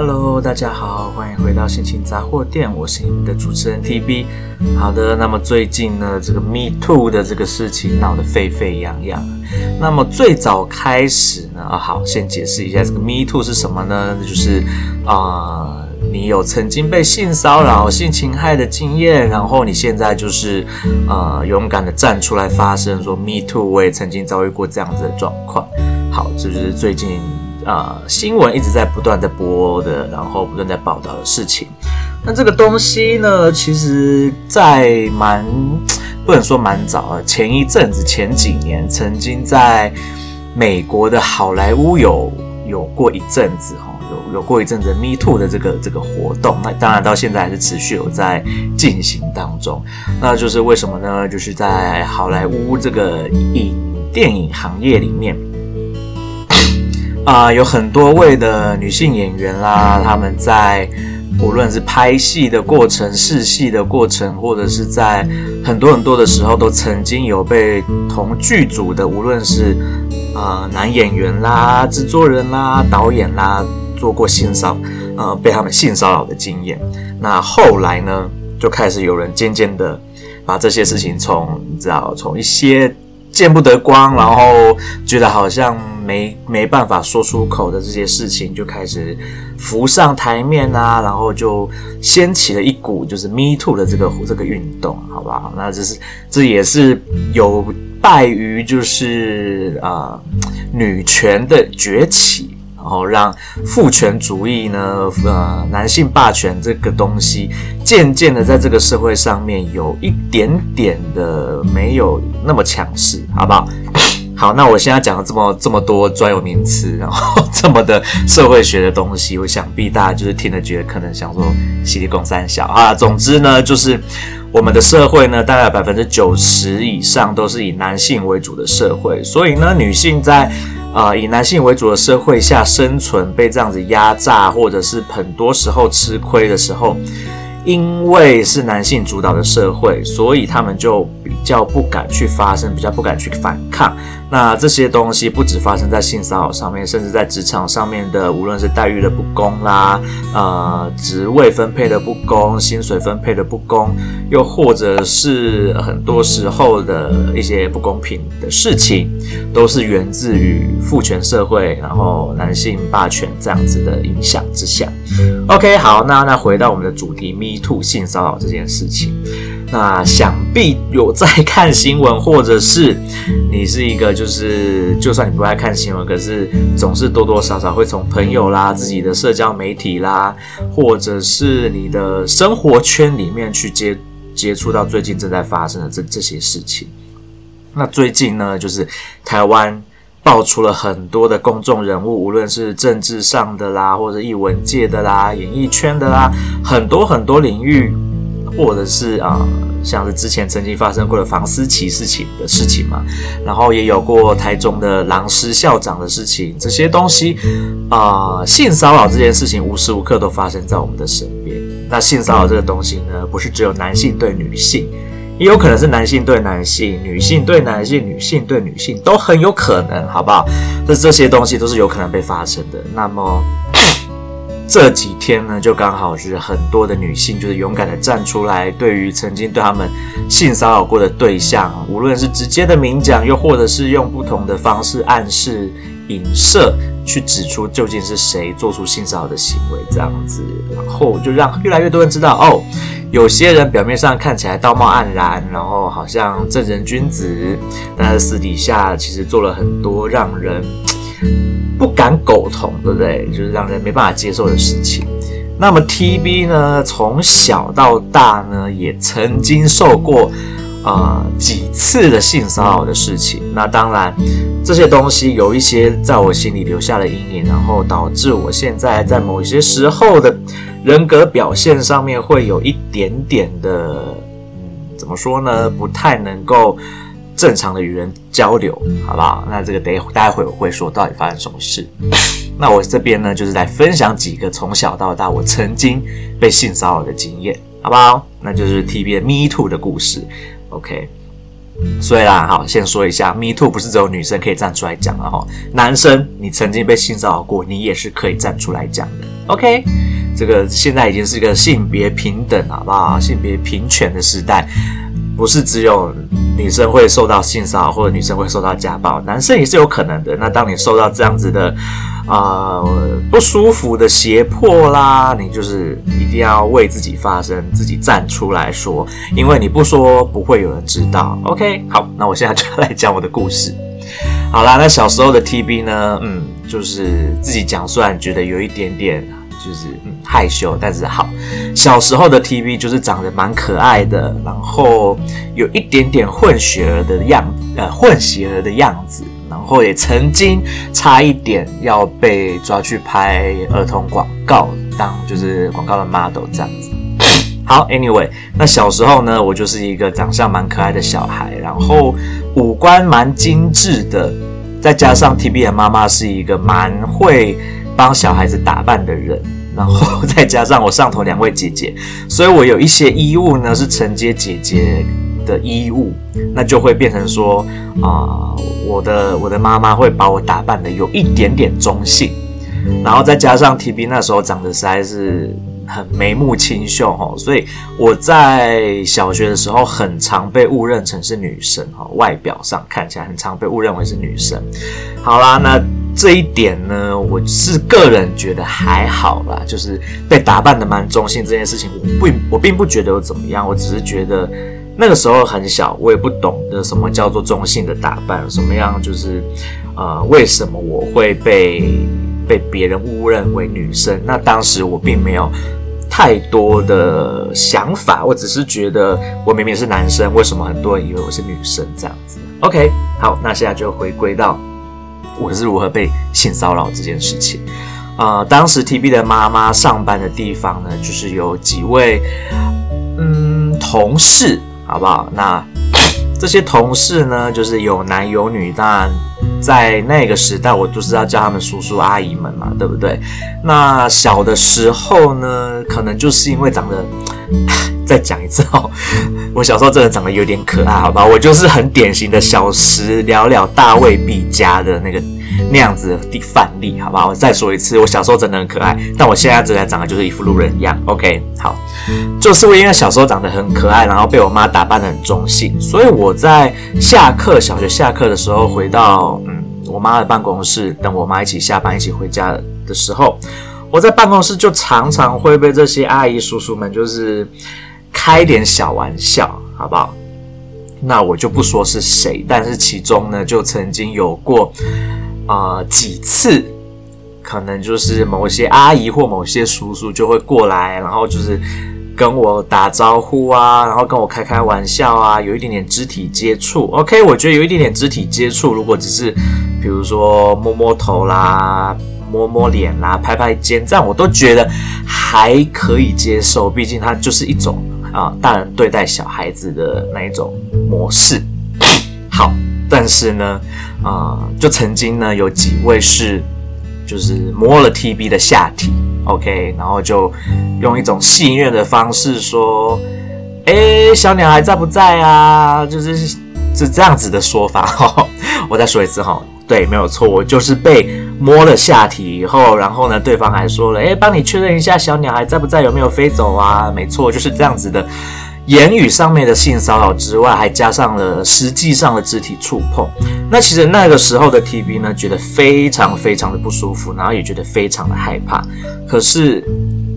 Hello，大家好，欢迎回到心情杂货店，我是你们的主持人 TB。好的，那么最近呢，这个 Me Too 的这个事情闹得沸沸扬扬。那么最早开始呢，好，先解释一下这个 Me Too 是什么呢？就是啊、你有曾经被性骚扰、性侵害的经验，然后你现在就是呃勇敢的站出来发声，说 Me Too，我也曾经遭遇过这样子的状况。好，这就是最近。啊、呃，新闻一直在不断的播的，然后不断在报道的事情。那这个东西呢，其实，在蛮不能说蛮早啊，前一阵子前几年，曾经在美国的好莱坞有有过一阵子哈，有有过一阵子 Me Too 的这个这个活动。那当然到现在还是持续有在进行当中。那就是为什么呢？就是在好莱坞这个影电影行业里面。啊、呃，有很多位的女性演员啦，她们在无论是拍戏的过程、试戏的过程，或者是在很多很多的时候，都曾经有被同剧组的无论是呃男演员啦、制作人啦、导演啦做过性骚呃被他们性骚扰的经验。那后来呢，就开始有人渐渐的把这些事情从你知道从一些。见不得光，然后觉得好像没没办法说出口的这些事情，就开始浮上台面啊，然后就掀起了一股就是 Me Too 的这个这个运动，好不好？那这是这也是有败于就是啊、呃、女权的崛起。然后让父权主义呢，呃，男性霸权这个东西，渐渐的在这个社会上面有一点点的没有那么强势，好不好？好，那我现在讲了这么这么多专有名词，然后这么的社会学的东西，我想必大家就是听了觉得可能想说犀利共三小啊。总之呢，就是我们的社会呢，大概百分之九十以上都是以男性为主的社会，所以呢，女性在。啊、呃，以男性为主的社会下生存，被这样子压榨，或者是很多时候吃亏的时候，因为是男性主导的社会，所以他们就比较不敢去发声，比较不敢去反抗。那这些东西不只发生在性骚扰上面，甚至在职场上面的，无论是待遇的不公啦，呃，职位分配的不公，薪水分配的不公，又或者是很多时候的一些不公平的事情，都是源自于父权社会，然后男性霸权这样子的影响之下。OK，好，那那回到我们的主题，Me Too 性骚扰这件事情。那想必有在看新闻，或者是你是一个，就是就算你不爱看新闻，可是总是多多少少会从朋友啦、自己的社交媒体啦，或者是你的生活圈里面去接接触到最近正在发生的这这些事情。那最近呢，就是台湾爆出了很多的公众人物，无论是政治上的啦，或者艺文界的啦、演艺圈的啦，很多很多领域。或者是啊、像是之前曾经发生过的房思琪事情的事情嘛，然后也有过台中的狼师校长的事情，这些东西啊、性骚扰这件事情无时无刻都发生在我们的身边。那性骚扰这个东西呢，不是只有男性对女性，也有可能是男性对男性、女性对男性、女性对女性都很有可能，好不好？这这些东西都是有可能被发生的。那么。这几天呢，就刚好是很多的女性，就是勇敢的站出来，对于曾经对他们性骚扰过的对象，无论是直接的明讲，又或者是用不同的方式暗示、影射，去指出究竟是谁做出性骚扰的行为，这样子，然后就让越来越多人知道，哦，有些人表面上看起来道貌岸然，然后好像正人君子，但是私底下其实做了很多让人。不敢苟同，对不对？就是让人没办法接受的事情。那么 TB 呢，从小到大呢，也曾经受过啊、几次的性骚扰的事情。那当然，这些东西有一些在我心里留下了阴影，然后导致我现在在某些时候的人格表现上面会有一点点的，嗯，怎么说呢？不太能够。正常的与人交流，好不好？那这个等待会我会说到底发生什么事。那我这边呢，就是来分享几个从小到大我曾经被性骚扰的经验，好不好？那就是 TB 的 Me Too 的故事。OK，所以啦，好，先说一下，Me Too 不是只有女生可以站出来讲的哈，男生你曾经被性骚扰过，你也是可以站出来讲的。OK，这个现在已经是一个性别平等，好不好？性别平权的时代，不是只有女生会受到性骚扰，或者女生会受到家暴，男生也是有可能的。那当你受到这样子的啊、呃、不舒服的胁迫啦，你就是一定要为自己发声，自己站出来说，因为你不说不会有人知道。OK，好，那我现在就来讲我的故事。好啦，那小时候的 TB 呢，嗯，就是自己讲，虽然觉得有一点点就是、嗯、害羞，但是好，小时候的 TV 就是长得蛮可爱的，然后有一点点混血儿的样，呃，混血儿的样子，然后也曾经差一点要被抓去拍儿童广告，当就是广告的 model 这样子。好，Anyway，那小时候呢，我就是一个长相蛮可爱的小孩，然后五官蛮精致的，再加上 TB 的妈妈是一个蛮会帮小孩子打扮的人，然后 再加上我上头两位姐姐，所以我有一些衣物呢是承接姐姐的衣物，那就会变成说啊、我的我的妈妈会把我打扮的有一点点中性，然后再加上 TB 那时候长得实在是。很眉目清秀哈，所以我在小学的时候很常被误认成是女生哈，外表上看起来很常被误认为是女生。好啦，那这一点呢，我是个人觉得还好啦，就是被打扮的蛮中性这件事情，我不我并不觉得有怎么样，我只是觉得那个时候很小，我也不懂得什么叫做中性的打扮，什么样就是呃，为什么我会被被别人误认为女生？那当时我并没有。太多的想法，我只是觉得我明明是男生，为什么很多人以为我是女生这样子？OK，好，那现在就回归到我是如何被性骚扰这件事情。呃，当时 TB 的妈妈上班的地方呢，就是有几位嗯同事，好不好？那这些同事呢，就是有男有女，当然。在那个时代，我就是要叫他们叔叔阿姨们嘛，对不对？那小的时候呢，可能就是因为长得，再讲一次哦，我小时候真的长得有点可爱，好吧？我就是很典型的小时了了，大未必佳的那个那样子的范例，好吧？我再说一次，我小时候真的很可爱，但我现在真的长得就是一副路人一样。OK，好，就是我因为小时候长得很可爱，然后被我妈打扮得很中性，所以我在下课，小学下课的时候回到嗯。我妈的办公室，等我妈一起下班，一起回家的时候，我在办公室就常常会被这些阿姨叔叔们就是开点小玩笑，好不好？那我就不说是谁，但是其中呢，就曾经有过呃几次，可能就是某些阿姨或某些叔叔就会过来，然后就是。跟我打招呼啊，然后跟我开开玩笑啊，有一点点肢体接触。OK，我觉得有一点点肢体接触，如果只是比如说摸摸头啦、摸摸脸啦、拍拍肩，这样我都觉得还可以接受。毕竟它就是一种啊，大人对待小孩子的那一种模式。好，但是呢，啊，就曾经呢有几位是就是摸了 TB 的下体。OK，然后就用一种戏谑的方式说：“诶，小鸟还在不在啊？”就是是这样子的说法哈。我再说一次哈，对，没有错，我就是被摸了下体以后，然后呢，对方还说了：“诶，帮你确认一下小鸟还在不在，有没有飞走啊？”没错，就是这样子的。言语上面的性骚扰之外，还加上了实际上的肢体触碰。那其实那个时候的 TB 呢，觉得非常非常的不舒服，然后也觉得非常的害怕。可是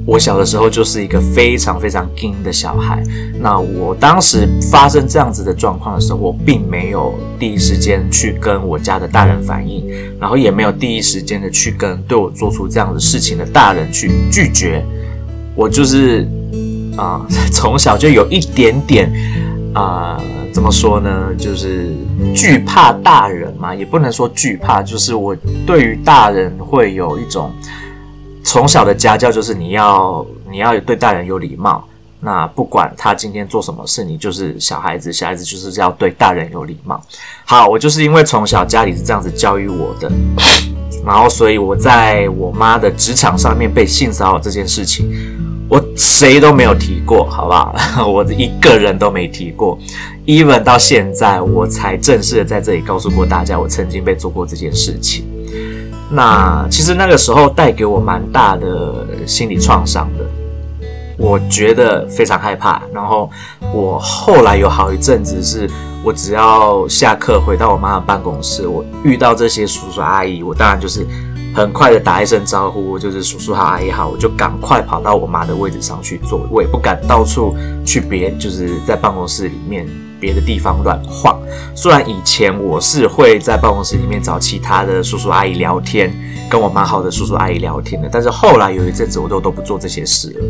我小的时候就是一个非常非常硬的小孩。那我当时发生这样子的状况的时候，我并没有第一时间去跟我家的大人反映，然后也没有第一时间的去跟对我做出这样的事情的大人去拒绝。我就是。啊，从小就有一点点啊，怎么说呢？就是惧怕大人嘛，也不能说惧怕，就是我对于大人会有一种从小的家教，就是你要你要对大人有礼貌。那不管他今天做什么事，你就是小孩子，小孩子就是要对大人有礼貌。好，我就是因为从小家里是这样子教育我的，然后所以我在我妈的职场上面被性骚扰这件事情。我谁都没有提过，好不好？我一个人都没提过，even 到现在我才正式的在这里告诉过大家，我曾经被做过这件事情。那其实那个时候带给我蛮大的心理创伤的，我觉得非常害怕。然后我后来有好一阵子是，我只要下课回到我妈的办公室，我遇到这些叔叔阿姨，我当然就是。很快的打一声招呼，就是叔叔好，阿姨好，我就赶快跑到我妈的位置上去坐，我也不敢到处去别，就是在办公室里面别的地方乱晃。虽然以前我是会在办公室里面找其他的叔叔阿姨聊天，跟我蛮好的叔叔阿姨聊天的，但是后来有一阵子我都都不做这些事了。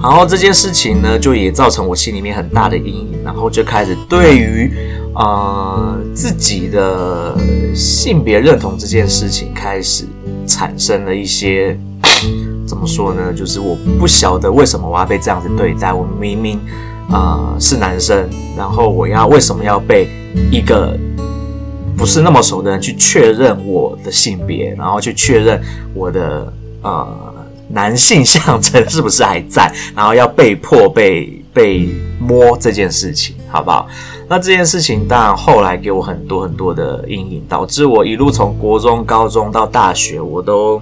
然后这件事情呢，就也造成我心里面很大的阴影，然后就开始对于呃自己的性别认同这件事情开始。产生了一些怎么说呢？就是我不晓得为什么我要被这样子对待。我明明啊、是男生，然后我要为什么要被一个不是那么熟的人去确认我的性别，然后去确认我的呃男性象征 是不是还在，然后要被迫被被摸这件事情，好不好？那这件事情当然后来给我很多很多的阴影，导致我一路从国中、高中到大学，我都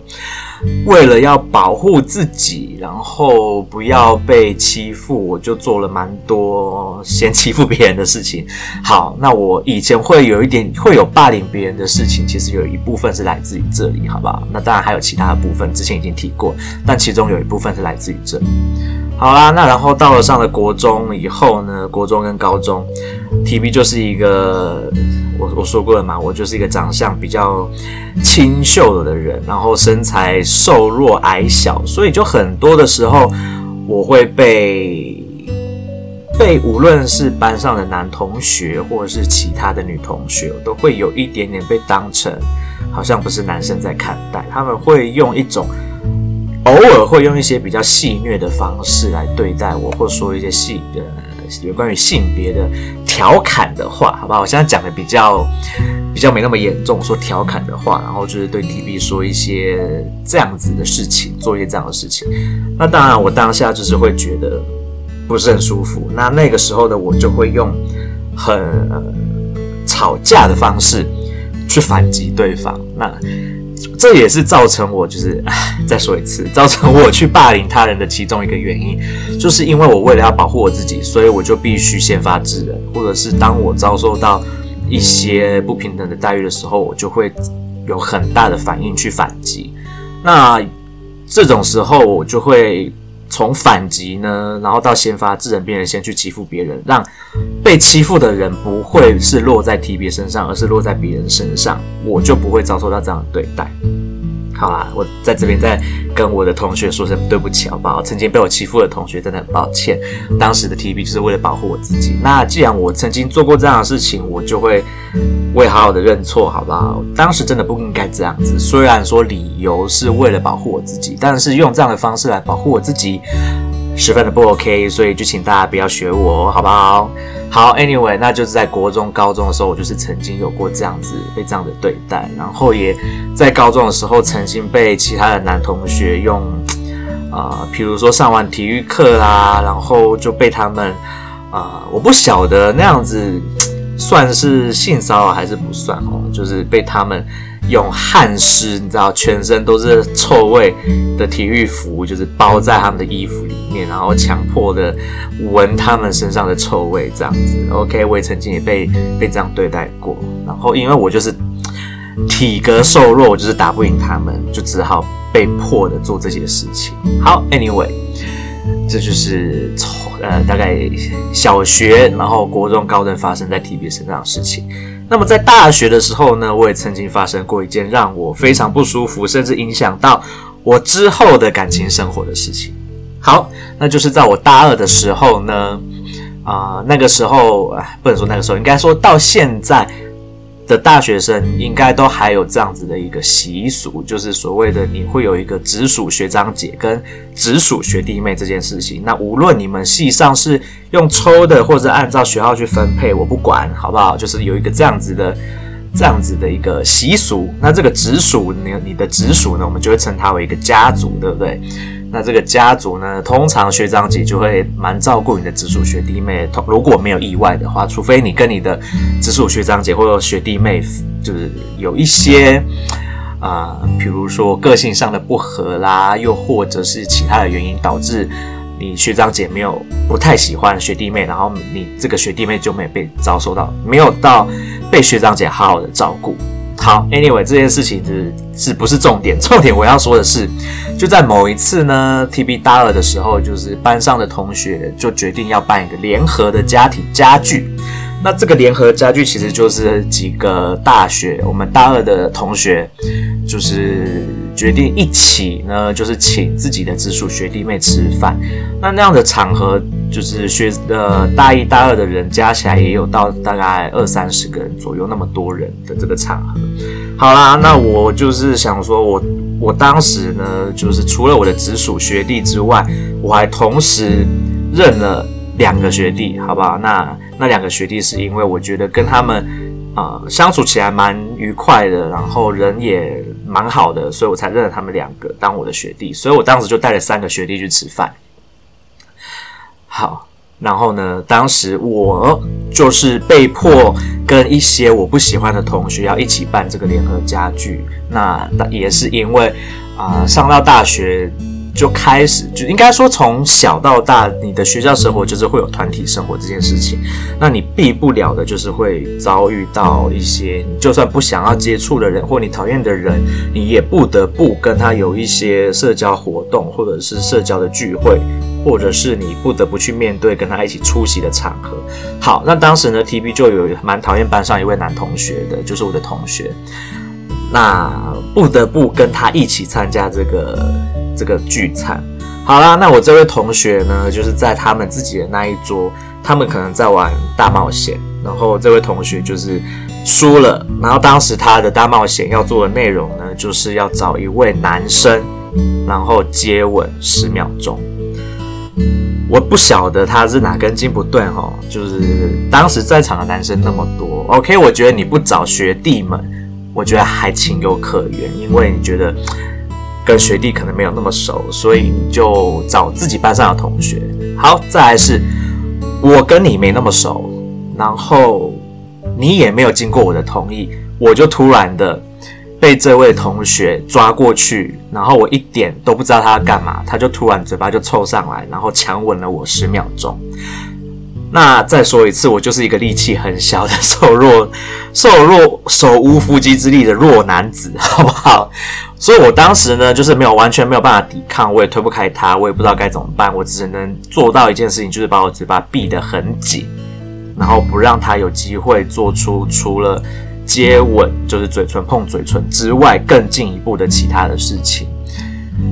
为了要保护自己，然后不要被欺负，我就做了蛮多先欺负别人的事情。好，那我以前会有一点会有霸凌别人的事情，其实有一部分是来自于这里，好不好？那当然还有其他的部分，之前已经提过，但其中有一部分是来自于这里。好啦，那然后到了上了国中以后呢，国中跟高中，TB 就是一个我我说过了嘛，我就是一个长相比较清秀的人，然后身材瘦弱矮小，所以就很多的时候我会被被无论是班上的男同学或者是其他的女同学，都会有一点点被当成好像不是男生在看待，他们会用一种。偶尔会用一些比较戏谑的方式来对待我，或说一些戏呃有关于性别的调侃的话，好不好？我现在讲的比较比较没那么严重，说调侃的话，然后就是对 TB 说一些这样子的事情，做一些这样的事情。那当然，我当下就是会觉得不是很舒服。那那个时候的我就会用很、吵架的方式去反击对方。那。这也是造成我就是，唉，再说一次，造成我去霸凌他人的其中一个原因，就是因为我为了要保护我自己，所以我就必须先发制人，或者是当我遭受到一些不平等的待遇的时候，我就会有很大的反应去反击。那这种时候，我就会。从反击呢，然后到先发制人，变人先去欺负别人，让被欺负的人不会是落在 TB 身上，而是落在别人身上，我就不会遭受到这样的对待。好啦，我在这边再跟我的同学说声对不起，好不好？曾经被我欺负的同学真的很抱歉。当时的 TB 就是为了保护我自己。那既然我曾经做过这样的事情，我就会我也好好的认错，好不好？当时真的不应该这样子。虽然说理由是为了保护我自己，但是用这样的方式来保护我自己，十分的不 OK。所以就请大家不要学我，好不好？好，Anyway，那就是在国中、高中的时候，我就是曾经有过这样子被这样的对待，然后也在高中的时候，曾经被其他的男同学用，啊、呃，比如说上完体育课啦，然后就被他们，啊、我不晓得那样子算是性骚扰还是不算哦，就是被他们。用汗湿，你知道，全身都是臭味的体育服，就是包在他们的衣服里面，然后强迫的闻他们身上的臭味，这样子。OK，我也曾经也被被这样对待过，然后因为我就是体格瘦弱，我就是打不赢他们，就只好被迫的做这些事情。好，Anyway，这就是从呃大概小学，然后国中、高中发生在 TB 身上的事情。那么在大学的时候呢，我也曾经发生过一件让我非常不舒服，甚至影响到我之后的感情生活的事情。好，那就是在我大二的时候呢，啊、那个时候，啊，不能说那个时候，应该说到现在。的大学生应该都还有这样子的一个习俗，就是所谓的你会有一个直属学长姐跟直属学弟妹这件事情。那无论你们系上是用抽的，或者按照学号去分配，我不管，好不好？就是有一个这样子的这样子的一个习俗。那这个直属，你你的直属呢，我们就会称它为一个家族，对不对？那这个家族呢，通常学长姐就会蛮照顾你的直属学弟妹。如果没有意外的话，除非你跟你的直属学长姐或者学弟妹就是有一些啊、呃，比如说个性上的不合啦，又或者是其他的原因导致你学长姐没有不太喜欢学弟妹，然后你这个学弟妹就没被遭受到，没有到被学长姐好好的照顾。好，Anyway，这件事情是是不是重点？重点我要说的是，就在某一次呢，TB 大二的时候，就是班上的同学就决定要办一个联合的家庭家具。那这个联合家具其实就是几个大学，我们大二的同学，就是决定一起呢，就是请自己的直属学弟妹吃饭。那那样的场合，就是学呃大一大二的人加起来也有到大概二三十个人左右，那么多人的这个场合。好啦，那我就是想说我，我当时呢，就是除了我的直属学弟之外，我还同时认了两个学弟，好不好？那那两个学弟是因为我觉得跟他们呃、相处起来蛮愉快的，然后人也蛮好的，所以我才认了他们两个当我的学弟。所以我当时就带了三个学弟去吃饭。好，然后呢，当时我就是被迫跟一些我不喜欢的同学要一起办这个联合家具。那也是因为啊、上到大学。就开始就应该说，从小到大，你的学校生活就是会有团体生活这件事情。那你避不了的就是会遭遇到一些你就算不想要接触的人，或你讨厌的人，你也不得不跟他有一些社交活动，或者是社交的聚会，或者是你不得不去面对跟他一起出席的场合。好，那当时呢，TB 就有蛮讨厌班上一位男同学的，就是我的同学，那不得不跟他一起参加这个。这个聚餐，好啦，那我这位同学呢，就是在他们自己的那一桌，他们可能在玩大冒险，然后这位同学就是输了，然后当时他的大冒险要做的内容呢，就是要找一位男生，然后接吻十秒钟。我不晓得他是哪根筋不对哦，就是当时在场的男生那么多，OK，我觉得你不找学弟们，我觉得还情有可原，因为你觉得。跟学弟可能没有那么熟，所以你就找自己班上的同学。好，再来是，我跟你没那么熟，然后你也没有经过我的同意，我就突然的被这位同学抓过去，然后我一点都不知道他要干嘛，他就突然嘴巴就凑上来，然后强吻了我十秒钟。那再说一次，我就是一个力气很小的瘦弱、瘦弱、手无缚鸡之力的弱男子，好不好？所以我当时呢，就是没有完全没有办法抵抗，我也推不开他，我也不知道该怎么办，我只能做到一件事情，就是把我嘴巴闭得很紧，然后不让他有机会做出除了接吻，就是嘴唇碰嘴唇之外更进一步的其他的事情。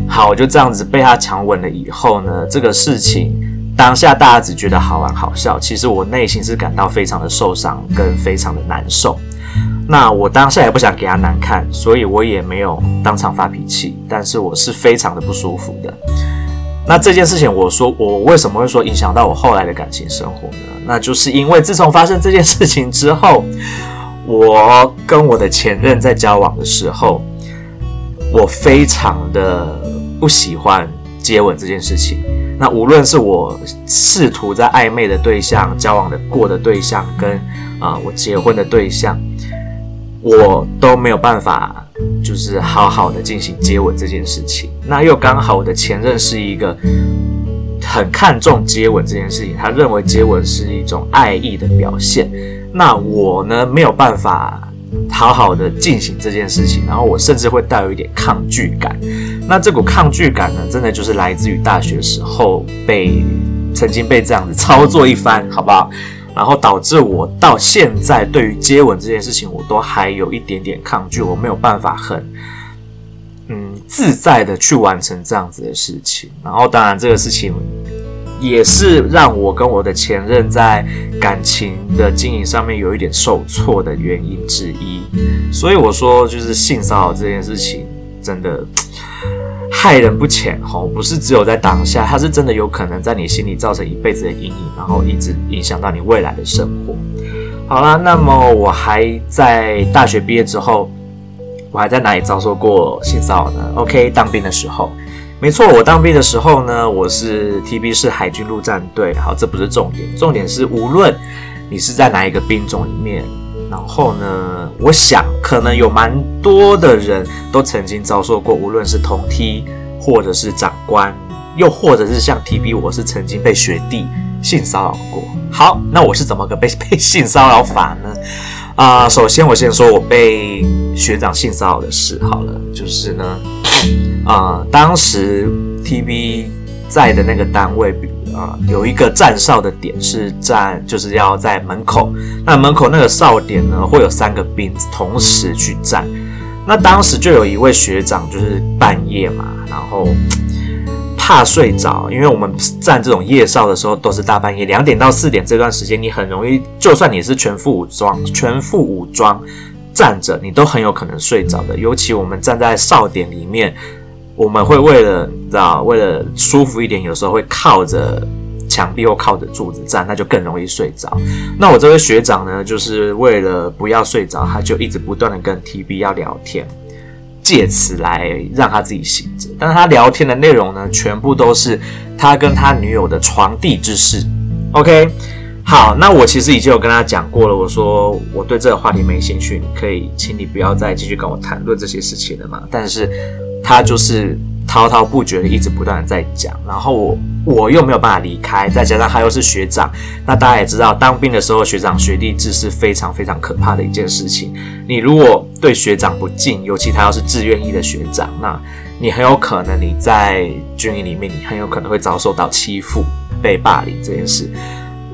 好，我就这样子被他强吻了以后呢，这个事情当下大家只觉得好玩好笑，其实我内心是感到非常的受伤跟非常的难受。那我当下也不想给他难看，所以我也没有当场发脾气，但是我是非常的不舒服的。那这件事情，我说我为什么会说影响到我后来的感情生活呢？那就是因为自从发生这件事情之后，我跟我的前任在交往的时候，我非常的不喜欢接吻这件事情。那无论是我试图在暧昧的对象、交往的过的对象，跟啊、我结婚的对象。我都没有办法，就是好好的进行接吻这件事情。那又刚好我的前任是一个很看重接吻这件事情，他认为接吻是一种爱意的表现。那我呢，没有办法好好的进行这件事情，然后我甚至会带有一点抗拒感。那这股抗拒感呢，真的就是来自于大学时候被曾经被这样子操作一番，好不好？然后导致我到现在对于接吻这件事情，我都还有一点点抗拒，我没有办法很嗯自在的去完成这样子的事情。然后当然这个事情也是让我跟我的前任在感情的经营上面有一点受挫的原因之一。所以我说，就是性骚扰这件事情真的。害人不浅哦，不是只有在当下，它是真的有可能在你心里造成一辈子的阴影，然后一直影响到你未来的生活。好啦，那么我还在大学毕业之后，我还在哪里遭受过性骚扰呢？OK，当兵的时候，没错，我当兵的时候呢，我是 TB 是海军陆战队。好，这不是重点，重点是无论你是在哪一个兵种里面，然后呢，我想可能有蛮多的人都曾经遭受过，无论是同梯或者是长官，又或者是像 TB，我是曾经被学弟性骚扰过。好，那我是怎么个被被性骚扰法呢？啊、首先我先说我被学长性骚扰的事好了，就是呢，啊、当时 TV 在的那个单位。啊、有一个站哨的点是站，就是要在门口。那门口那个哨点呢，会有三个兵同时去站。那当时就有一位学长，就是半夜嘛，然后 怕睡着，因为我们站这种夜哨的时候都是大半夜，两点到四点这段时间，你很容易，就算你是全副武装，全副武装站着，你都很有可能睡着的。尤其我们站在哨点里面。我们会为了知道，为了舒服一点，有时候会靠着墙壁或靠着柱子站，那就更容易睡着。那我这位学长呢，就是为了不要睡着，他就一直不断的跟 TB 要聊天，借此来让他自己醒着。但是他聊天的内容呢，全部都是他跟他女友的床笫之事。OK，好，那我其实已经有跟他讲过了，我说我对这个话题没兴趣，你可以，请你不要再继续跟我谈论这些事情了嘛。但是。他就是滔滔不绝的，一直不断的在讲，然后我我又没有办法离开，再加上他又是学长，那大家也知道，当兵的时候学长学弟制是非常非常可怕的一件事情。你如果对学长不敬，尤其他要是志愿役的学长，那你很有可能你在军营里面，你很有可能会遭受到欺负、被霸凌这件事。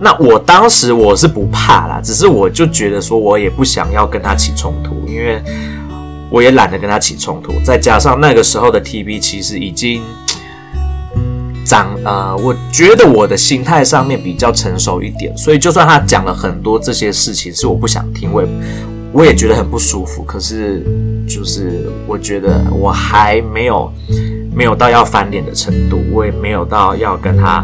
那我当时我是不怕啦，只是我就觉得说，我也不想要跟他起冲突，因为。我也懒得跟他起冲突，再加上那个时候的 TB 其实已经长呃，我觉得我的心态上面比较成熟一点，所以就算他讲了很多这些事情是我不想听，我也我也觉得很不舒服。可是就是我觉得我还没有没有到要翻脸的程度，我也没有到要跟他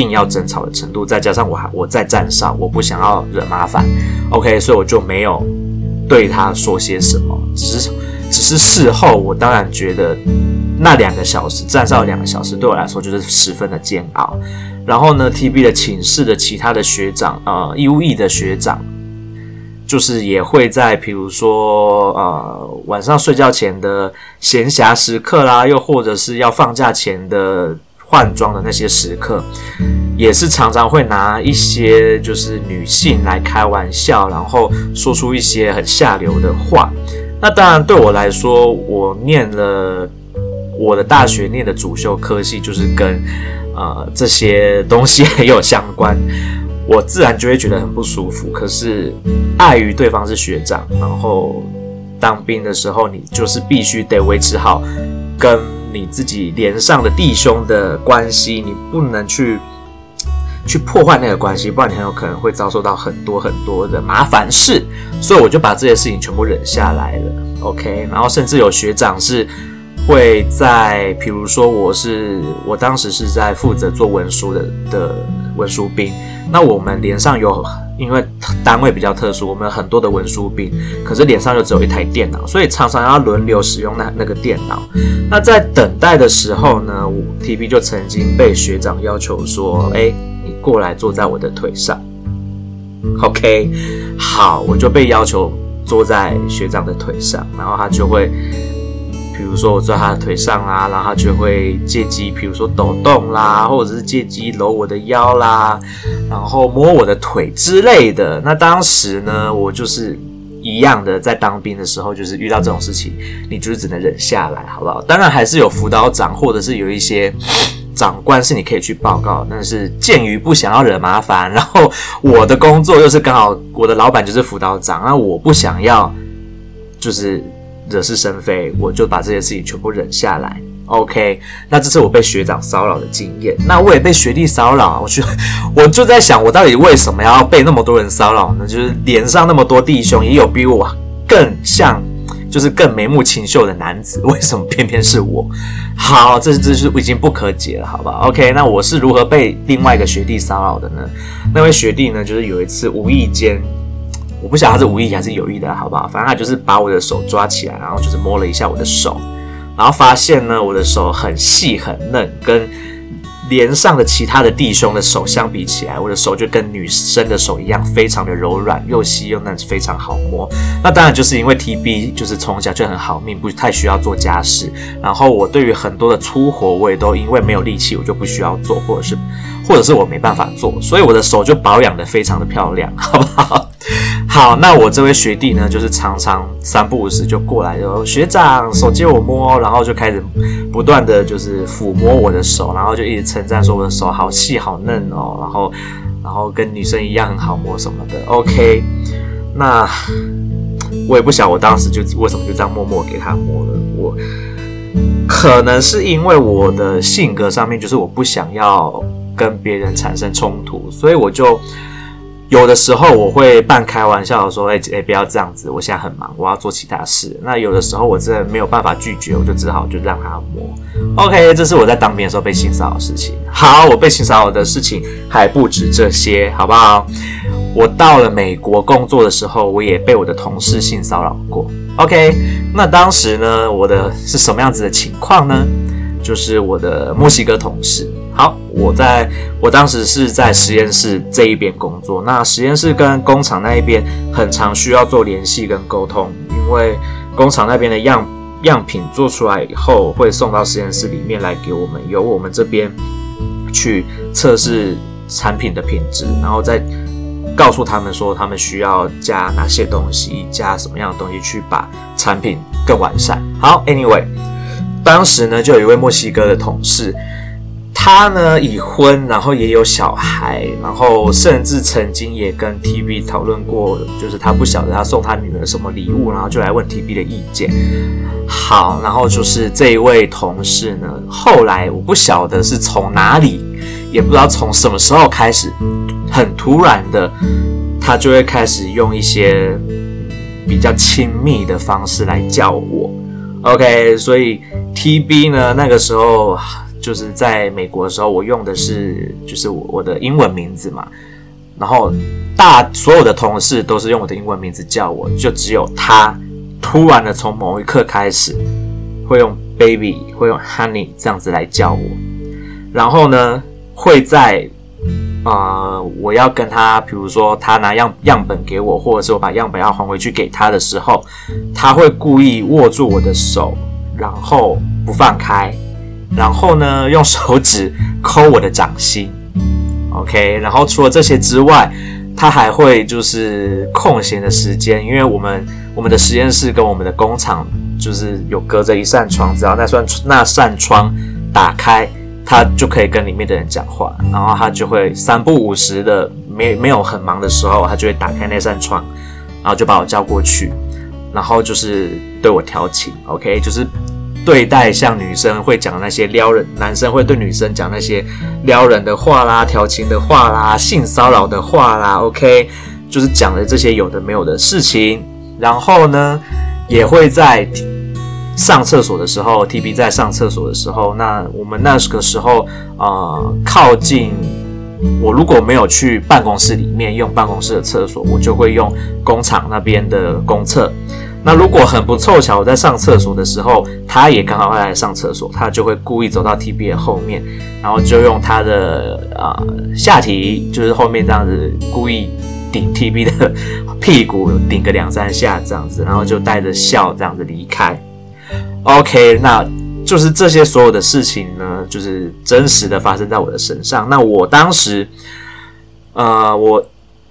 硬要争吵的程度，再加上我还我在站上，我不想要惹麻烦，OK，所以我就没有。对他说些什么，只是只是事后，我当然觉得那两个小时站哨两个小时对我来说就是十分的煎熬。然后呢，TB 的寝室的其他的学长，呃，义务役的学长，就是也会在比如说呃晚上睡觉前的闲暇时刻啦，又或者是要放假前的。换装的那些时刻，也是常常会拿一些就是女性来开玩笑，然后说出一些很下流的话。那当然对我来说，我念了我的大学念的主修科系，就是跟呃这些东西 很有相关，我自然就会觉得很不舒服。可是碍于对方是学长，然后当兵的时候，你就是必须得维持好跟。你自己连上的弟兄的关系，你不能去 去破坏那个关系，不然你很有可能会遭受到很多很多的麻烦事。所以我就把这些事情全部忍下来了，OK。然后甚至有学长是会在，比如说我是我当时是在负责做文书的的文书兵，那我们连上有。因为单位比较特殊，我们有很多的文书兵，可是脸上就只有一台电脑，所以常常要轮流使用那那个电脑。那在等待的时候呢，我 TB 就曾经被学长要求说：“哎，你过来坐在我的腿上。” OK，好，我就被要求坐在学长的腿上，然后他就会。比如说我坐在他的腿上啦，然后他就会借机，比如说抖动啦，或者是借机搂我的腰啦，然后摸我的腿之类的。那当时呢，我就是一样的，在当兵的时候，就是遇到这种事情，你就是只能忍下来，好不好？当然还是有辅导长，或者是有一些 长官是你可以去报告。但是鉴于不想要惹麻烦，然后我的工作又是刚好我的老板就是辅导长，那我不想要就是。惹是生非，我就把这些事情全部忍下来。OK，那这是我被学长骚扰的经验。那我也被学弟骚扰，我就我就在想，我到底为什么要被那么多人骚扰呢？就是连上那么多弟兄，也有比我更像，就是更眉目清秀的男子，为什么偏偏是我？好，这这是已经不可解了，好吧？OK，那我是如何被另外一个学弟骚扰的呢？那位学弟呢，就是有一次无意间。我不晓得他是无意还是有意的，好不好？反正他就是把我的手抓起来，然后就是摸了一下我的手，然后发现呢，我的手很细很嫩，跟连上的其他的弟兄的手相比起来，我的手就跟女生的手一样，非常的柔软，又细又嫩，非常好摸。那当然就是因为 TB 就是从小就很好命，不太需要做家事。然后我对于很多的粗活，我也都因为没有力气，我就不需要做，或者是或者是我没办法做，所以我的手就保养的非常的漂亮，好不好？好，那我这位学弟呢，就是常常三不五时就过来，就学长手借我摸，然后就开始不断的就是抚摸我的手，然后就一直称赞说我的手好细好嫩哦，然后然后跟女生一样很好摸什么的。OK，那我也不晓我当时就为什么就这样默默给他摸了。我可能是因为我的性格上面就是我不想要跟别人产生冲突，所以我就。有的时候我会半开玩笑的说：“哎、欸、哎、不要这样子，我现在很忙，我要做其他事。”那有的时候我真的没有办法拒绝，我就只好就让他摸。OK，这是我在当兵的时候被性骚扰的事情。好，我被性骚扰的事情还不止这些，好不好？我到了美国工作的时候，我也被我的同事性骚扰过。OK，那当时呢，我的是什么样子的情况呢？就是我的墨西哥同事。好，我在我当时是在实验室这一边工作。那实验室跟工厂那一边很常需要做联系跟沟通，因为工厂那边的样样品做出来以后会送到实验室里面来给我们，由我们这边去测试产品的品质，然后再告诉他们说他们需要加哪些东西，加什么样的东西去把产品更完善。好，Anyway，当时呢就有一位墨西哥的同事。他呢已婚，然后也有小孩，然后甚至曾经也跟 TB 讨论过，就是他不晓得他送他女儿什么礼物，然后就来问 TB 的意见。好，然后就是这一位同事呢，后来我不晓得是从哪里，也不知道从什么时候开始，很突然的，他就会开始用一些比较亲密的方式来叫我。OK，所以 TB 呢那个时候。就是在美国的时候，我用的是就是我我的英文名字嘛，然后大所有的同事都是用我的英文名字叫我，就只有他突然的从某一刻开始会用 baby 会用 honey 这样子来叫我，然后呢会在啊、呃、我要跟他，比如说他拿样样本给我，或者是我把样本要还回去给他的时候，他会故意握住我的手，然后不放开。然后呢，用手指 抠我的掌心，OK。然后除了这些之外，他还会就是空闲的时间，因为我们我们的实验室跟我们的工厂就是有隔着一扇窗，只要那扇那扇窗打开，他就可以跟里面的人讲话。然后他就会三不五时的，没没有很忙的时候，他就会打开那扇窗，然后就把我叫过去，然后就是对我调情，OK，就是。对待像女生会讲那些撩人，男生会对女生讲那些撩人的话啦、调情的话啦、性骚扰的话啦，OK，就是讲的这些有的没有的事情。然后呢，也会在上厕所的时候，TB 在上厕所的时候，那我们那个时候呃靠近我，如果没有去办公室里面用办公室的厕所，我就会用工厂那边的公厕。那如果很不凑巧，我在上厕所的时候，他也刚好会来上厕所，他就会故意走到 TB 的后面，然后就用他的啊、呃、下体，就是后面这样子故意顶 TB 的屁股，顶个两三下这样子，然后就带着笑这样子离开。OK，那就是这些所有的事情呢，就是真实的发生在我的身上。那我当时，呃，我。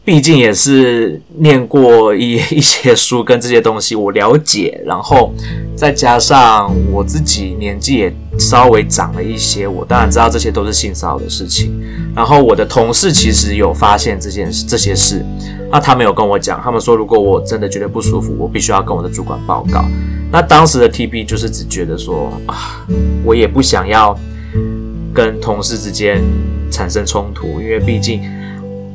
毕竟也是念过一 一些书，跟这些东西我了解，然后再加上我自己年纪也稍微长了一些，我当然知道这些都是性骚扰的事情。然后我的同事其实有发现这件这些事，那他们有跟我讲，他们说如果我真的觉得不舒服，我必须要跟我的主管报告。那当时的 TB 就是只觉得说啊，我也不想要跟同事之间产生冲突，因为毕竟。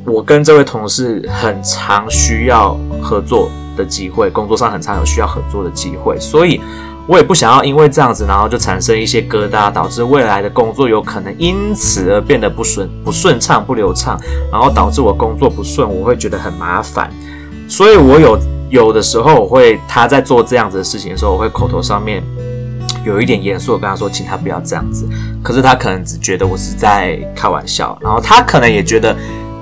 我跟这位同事很常需要合作的机会，工作上很常有需要合作的机会，所以我也不想要因为这样子，然后就产生一些疙瘩，导致未来的工作有可能因此而变得不顺、不顺畅、不流畅，然后导致我工作不顺，我会觉得很麻烦。所以我有有的时候我会他在做这样子的事情的时候，我会口头上面有一点严肃的跟他说，请他不要这样子。可是他可能只觉得我是在开玩笑，然后他可能也觉得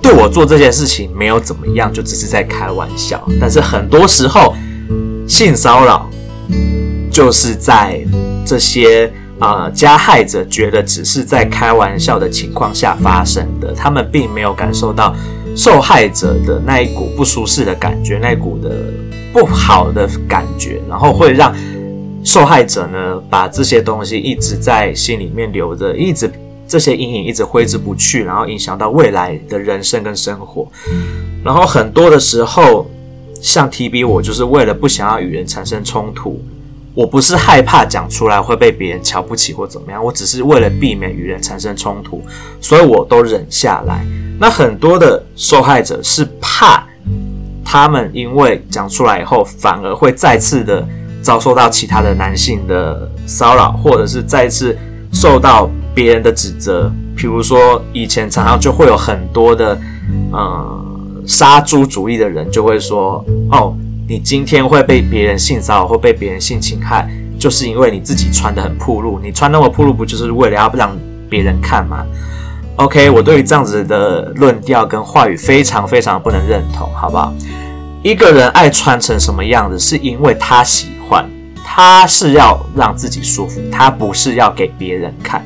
对我做这件事情没有怎么样，就只是在开玩笑。但是很多时候，性骚扰就是在这些啊、加害者觉得只是在开玩笑的情况下发生的，他们并没有感受到受害者的那一股不舒适的感觉，那一股的不好的感觉，然后会让。受害者呢，把这些东西一直在心里面留着，一直这些阴影一直挥之不去，然后影响到未来的人生跟生活。然后很多的时候，像 TB，我就是为了不想要与人产生冲突，我不是害怕讲出来会被别人瞧不起或怎么样，我只是为了避免与人产生冲突，所以我都忍下来。那很多的受害者是怕他们因为讲出来以后，反而会再次的。遭受到其他的男性的骚扰，或者是再次受到别人的指责，譬如说以前常常就会有很多的，呃，杀猪主义的人就会说，哦，你今天会被别人性骚扰或被别人性侵害，就是因为你自己穿的很暴露，你穿那么暴露，不就是为了要让别人看吗？OK，我对于这样子的论调跟话语非常非常不能认同，好不好？一个人爱穿成什么样子，是因为他喜欢，他是要让自己舒服，他不是要给别人看。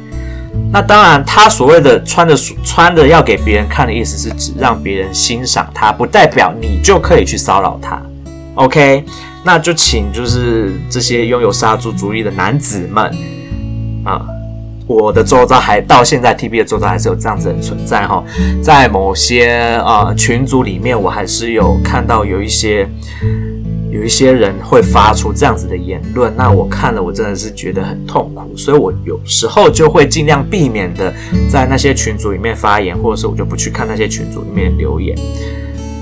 那当然，他所谓的穿的穿的要给别人看的意思，是指让别人欣赏他，不代表你就可以去骚扰他。OK，那就请就是这些拥有杀猪主义的男子们啊。我的周遭还到现在，TB 的周遭还是有这样子的存在哈，在某些啊群组里面，我还是有看到有一些有一些人会发出这样子的言论，那我看了我真的是觉得很痛苦，所以我有时候就会尽量避免的在那些群组里面发言，或者是我就不去看那些群组里面留言，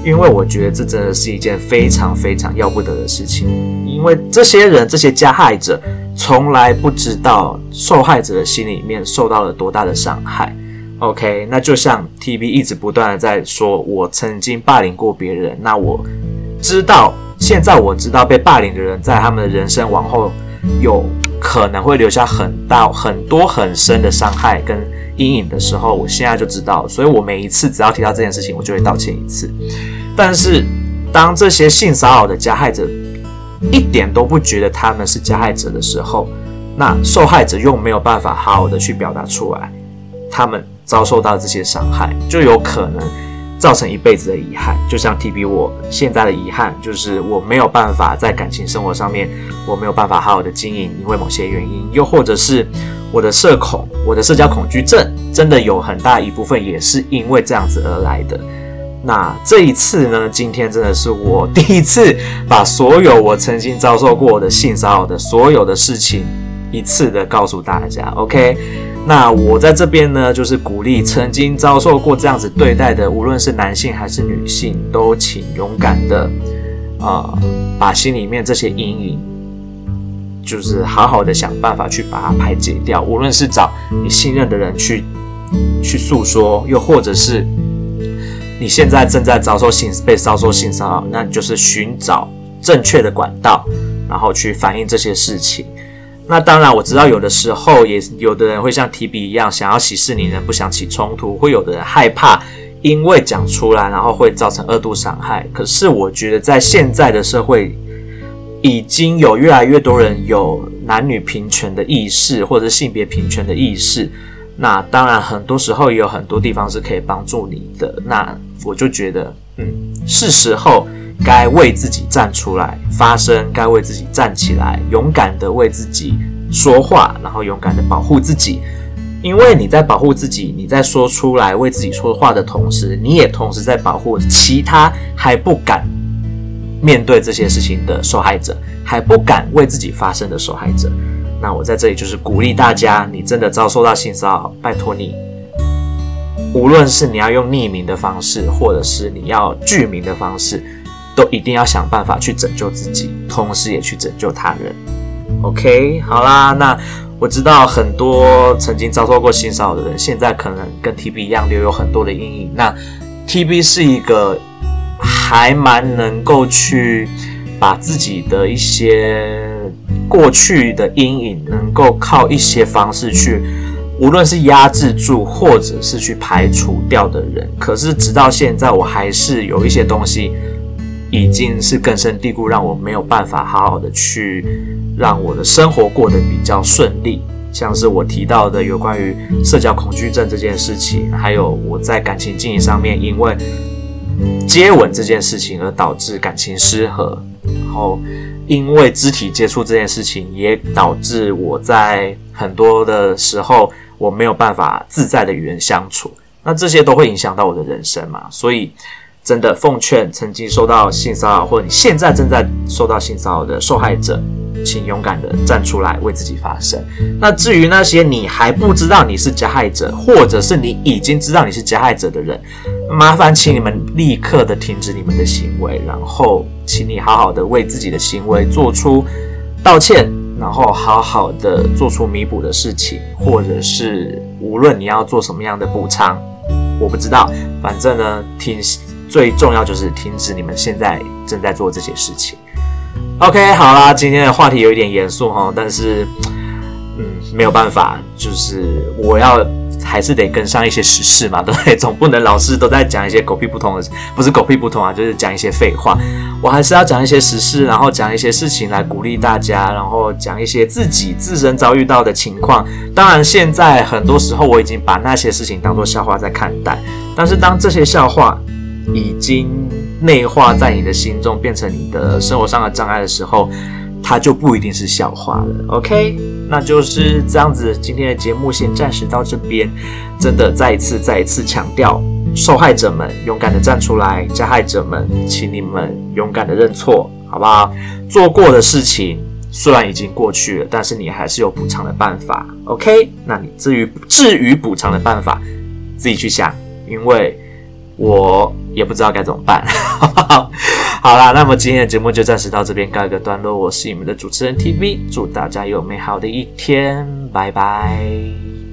因为我觉得这真的是一件非常非常要不得的事情，因为这些人这些加害者。从来不知道受害者的心里面受到了多大的伤害。OK，那就像 TB 一直不断的在说，我曾经霸凌过别人。那我知道，现在我知道被霸凌的人在他们的人生往后有可能会留下很大、很多、很深的伤害跟阴影的时候，我现在就知道。所以我每一次只要提到这件事情，我就会道歉一次。但是当这些性骚扰的加害者，一点都不觉得他们是加害者的时候，那受害者又没有办法好好的去表达出来，他们遭受到这些伤害，就有可能造成一辈子的遗憾。就像 TB 我现在的遗憾，就是我没有办法在感情生活上面，我没有办法好好的经营，因为某些原因，又或者是我的社恐，我的社交恐惧症，真的有很大一部分也是因为这样子而来的。那这一次呢，今天真的是我第一次把所有我曾经遭受过的性骚扰的所有的事情一次的告诉大家。OK，那我在这边呢，就是鼓励曾经遭受过这样子对待的，无论是男性还是女性，都请勇敢的啊、呃，把心里面这些阴影，就是好好的想办法去把它排解掉。无论是找你信任的人去去诉说，又或者是。你现在正在遭受性被遭受性骚扰，那你就是寻找正确的管道，然后去反映这些事情。那当然，我知道有的时候也有的人会像提笔一样，想要息事宁人，不想起冲突；会有的人害怕，因为讲出来然后会造成二度伤害。可是我觉得，在现在的社会，已经有越来越多人有男女平权的意识，或者是性别平权的意识。那当然，很多时候也有很多地方是可以帮助你的。那我就觉得，嗯，是时候该为自己站出来发声，该为自己站起来，勇敢的为自己说话，然后勇敢的保护自己。因为你在保护自己，你在说出来为自己说话的同时，你也同时在保护其他还不敢面对这些事情的受害者，还不敢为自己发声的受害者。那我在这里就是鼓励大家，你真的遭受到性骚扰，拜托你，无论是你要用匿名的方式，或者是你要具名的方式，都一定要想办法去拯救自己，同时也去拯救他人。OK，好啦，那我知道很多曾经遭受过性骚扰的人，现在可能跟 TB 一样留有很多的阴影。那 TB 是一个还蛮能够去把自己的一些。过去的阴影能够靠一些方式去，无论是压制住或者是去排除掉的人，可是直到现在，我还是有一些东西已经是根深蒂固，让我没有办法好好的去让我的生活过得比较顺利。像是我提到的有关于社交恐惧症这件事情，还有我在感情经营上面因为接吻这件事情而导致感情失和，然后因为肢体接触这件事情也导致我在很多的时候我没有办法自在的与人相处，那这些都会影响到我的人生嘛，所以真的奉劝曾经受到性骚扰或者你现在正在受到性骚扰的受害者。请勇敢的站出来为自己发声。那至于那些你还不知道你是加害者，或者是你已经知道你是加害者的人，麻烦请你们立刻的停止你们的行为，然后请你好好的为自己的行为做出道歉，然后好好的做出弥补的事情，或者是无论你要做什么样的补偿，我不知道，反正呢，挺，最重要就是停止你们现在正在做这些事情。OK，好啦，今天的话题有一点严肃哈，但是，嗯，没有办法，就是我要还是得跟上一些时事嘛，对不对？总不能老是都在讲一些狗屁不通的，不是狗屁不通啊，就是讲一些废话。我还是要讲一些时事，然后讲一些事情来鼓励大家，然后讲一些自己自身遭遇到的情况。当然，现在很多时候我已经把那些事情当做笑话在看待，但是当这些笑话已经内化在你的心中，变成你的生活上的障碍的时候，它就不一定是笑话了。OK，那就是这样子。今天的节目先暂时到这边。真的再一次、再一次强调，受害者们勇敢的站出来，加害者们，请你们勇敢的认错，好不好？做过的事情虽然已经过去了，但是你还是有补偿的办法。OK，那你至于至于补偿的办法，自己去想，因为。我也不知道该怎么办，好啦，那么今天的节目就暂时到这边告一个段落。我是你们的主持人 TV，祝大家有美好的一天，拜拜。